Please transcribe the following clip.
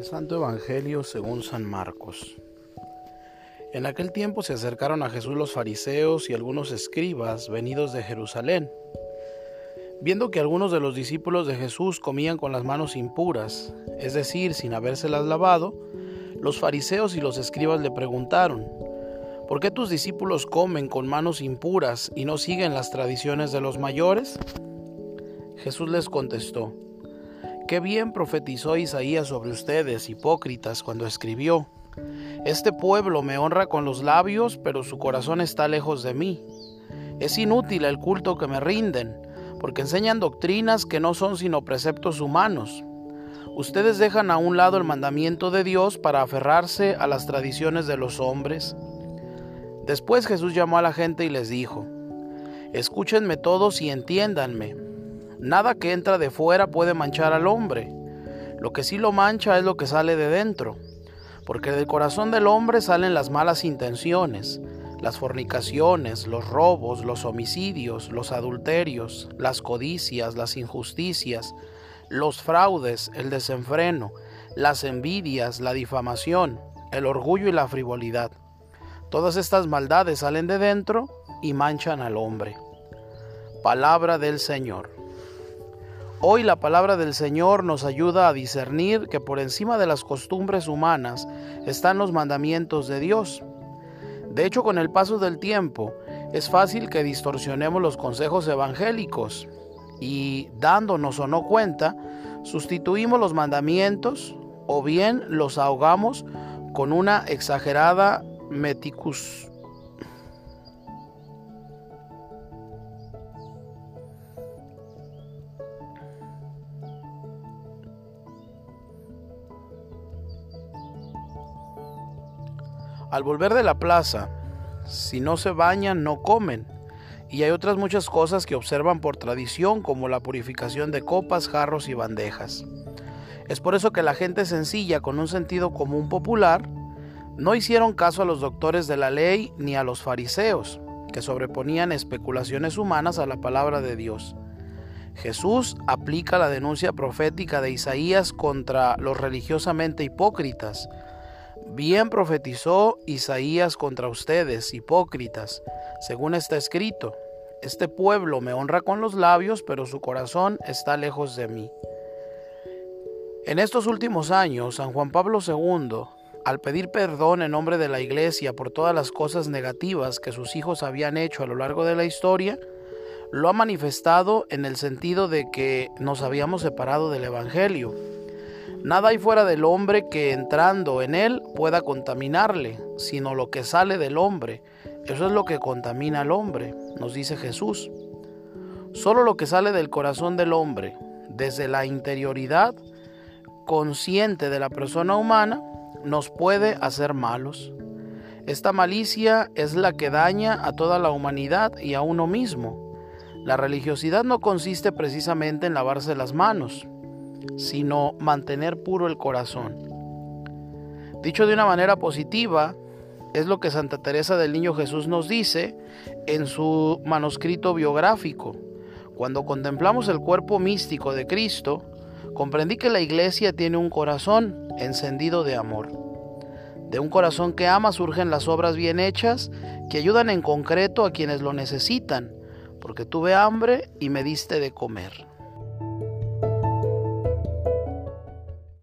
El Santo Evangelio según San Marcos. En aquel tiempo se acercaron a Jesús los fariseos y algunos escribas venidos de Jerusalén. Viendo que algunos de los discípulos de Jesús comían con las manos impuras, es decir, sin habérselas lavado, los fariseos y los escribas le preguntaron, ¿por qué tus discípulos comen con manos impuras y no siguen las tradiciones de los mayores? Jesús les contestó, Qué bien profetizó Isaías sobre ustedes, hipócritas, cuando escribió, Este pueblo me honra con los labios, pero su corazón está lejos de mí. Es inútil el culto que me rinden, porque enseñan doctrinas que no son sino preceptos humanos. Ustedes dejan a un lado el mandamiento de Dios para aferrarse a las tradiciones de los hombres. Después Jesús llamó a la gente y les dijo, Escúchenme todos y entiéndanme. Nada que entra de fuera puede manchar al hombre. Lo que sí lo mancha es lo que sale de dentro. Porque del corazón del hombre salen las malas intenciones, las fornicaciones, los robos, los homicidios, los adulterios, las codicias, las injusticias, los fraudes, el desenfreno, las envidias, la difamación, el orgullo y la frivolidad. Todas estas maldades salen de dentro y manchan al hombre. Palabra del Señor. Hoy la palabra del Señor nos ayuda a discernir que por encima de las costumbres humanas están los mandamientos de Dios. De hecho, con el paso del tiempo, es fácil que distorsionemos los consejos evangélicos y, dándonos o no cuenta, sustituimos los mandamientos o bien los ahogamos con una exagerada meticus Al volver de la plaza, si no se bañan, no comen. Y hay otras muchas cosas que observan por tradición, como la purificación de copas, jarros y bandejas. Es por eso que la gente sencilla, con un sentido común popular, no hicieron caso a los doctores de la ley ni a los fariseos, que sobreponían especulaciones humanas a la palabra de Dios. Jesús aplica la denuncia profética de Isaías contra los religiosamente hipócritas, Bien profetizó Isaías contra ustedes, hipócritas, según está escrito. Este pueblo me honra con los labios, pero su corazón está lejos de mí. En estos últimos años, San Juan Pablo II, al pedir perdón en nombre de la Iglesia por todas las cosas negativas que sus hijos habían hecho a lo largo de la historia, lo ha manifestado en el sentido de que nos habíamos separado del Evangelio Nada hay fuera del hombre que entrando en él pueda contaminarle, sino lo que sale del hombre. Eso es lo que contamina al hombre, nos dice Jesús. Solo lo que sale del corazón del hombre, desde la interioridad consciente de la persona humana, nos puede hacer malos. Esta malicia es la que daña a toda la humanidad y a uno mismo. La religiosidad no consiste precisamente en lavarse las manos, sino mantener puro el corazón. Dicho de una manera positiva, es lo que Santa Teresa del Niño Jesús nos dice en su manuscrito biográfico. Cuando contemplamos el cuerpo místico de Cristo, comprendí que la iglesia tiene un corazón encendido de amor. De un corazón que ama surgen las obras bien hechas que ayudan en concreto a quienes lo necesitan, porque tuve hambre y me diste de comer.